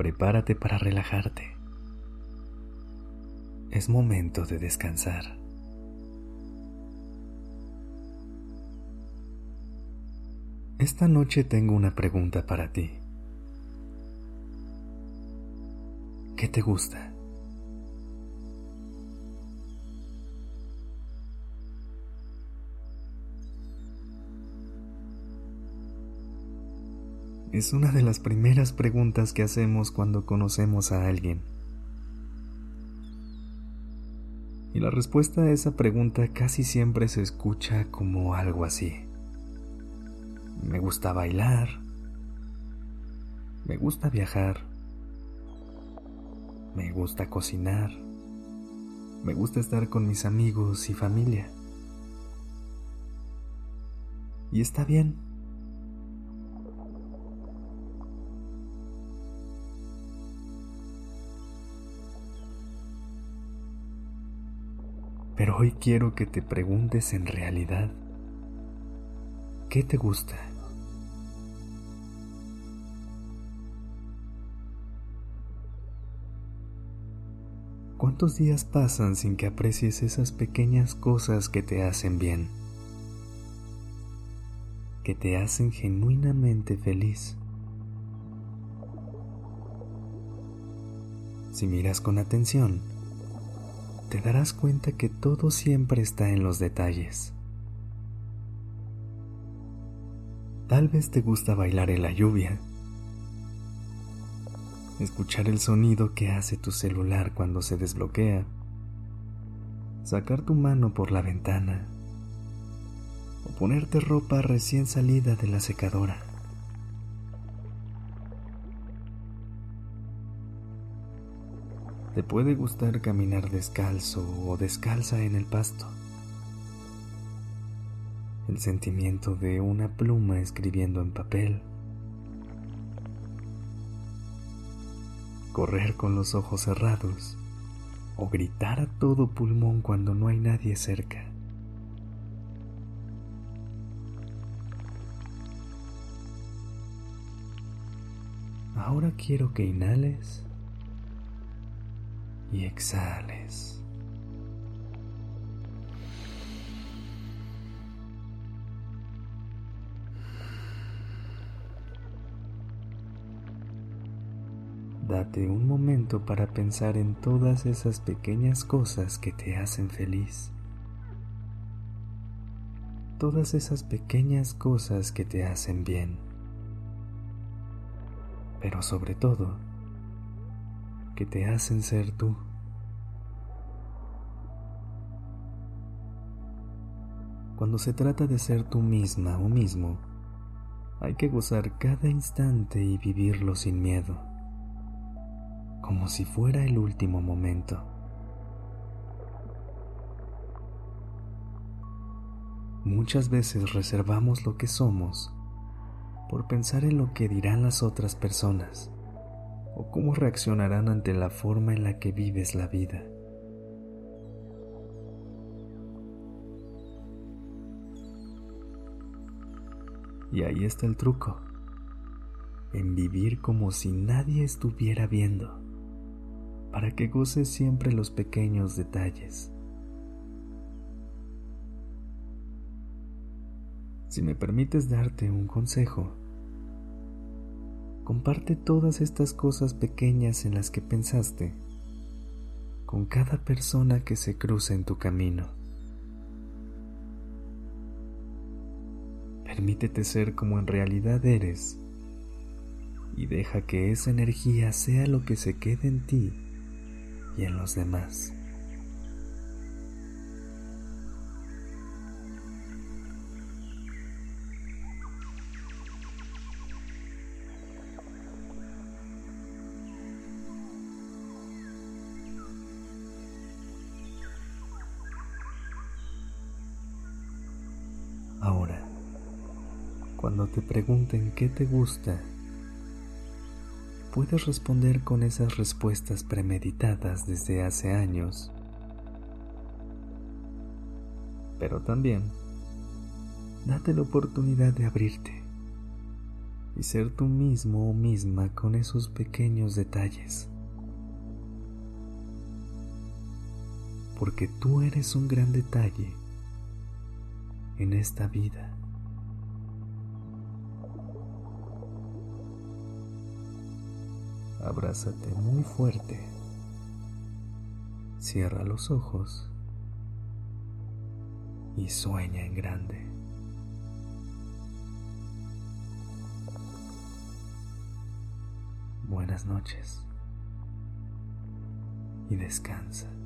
Prepárate para relajarte. Es momento de descansar. Esta noche tengo una pregunta para ti. ¿Qué te gusta? Es una de las primeras preguntas que hacemos cuando conocemos a alguien. Y la respuesta a esa pregunta casi siempre se escucha como algo así. Me gusta bailar. Me gusta viajar. Me gusta cocinar. Me gusta estar con mis amigos y familia. Y está bien. Pero hoy quiero que te preguntes en realidad, ¿qué te gusta? ¿Cuántos días pasan sin que aprecies esas pequeñas cosas que te hacen bien? Que te hacen genuinamente feliz. Si miras con atención, te darás cuenta que todo siempre está en los detalles. Tal vez te gusta bailar en la lluvia, escuchar el sonido que hace tu celular cuando se desbloquea, sacar tu mano por la ventana o ponerte ropa recién salida de la secadora. Te puede gustar caminar descalzo o descalza en el pasto. El sentimiento de una pluma escribiendo en papel. Correr con los ojos cerrados o gritar a todo pulmón cuando no hay nadie cerca. Ahora quiero que inhales y exhales. Date un momento para pensar en todas esas pequeñas cosas que te hacen feliz. Todas esas pequeñas cosas que te hacen bien. Pero sobre todo, que te hacen ser tú. Cuando se trata de ser tú misma o mismo, hay que gozar cada instante y vivirlo sin miedo, como si fuera el último momento. Muchas veces reservamos lo que somos por pensar en lo que dirán las otras personas o cómo reaccionarán ante la forma en la que vives la vida. Y ahí está el truco, en vivir como si nadie estuviera viendo, para que goces siempre los pequeños detalles. Si me permites darte un consejo, Comparte todas estas cosas pequeñas en las que pensaste con cada persona que se cruza en tu camino. Permítete ser como en realidad eres y deja que esa energía sea lo que se quede en ti y en los demás. Cuando te pregunten qué te gusta, puedes responder con esas respuestas premeditadas desde hace años. Pero también, date la oportunidad de abrirte y ser tú mismo o misma con esos pequeños detalles. Porque tú eres un gran detalle en esta vida. Abrázate muy fuerte. Cierra los ojos y sueña en grande. Buenas noches y descansa.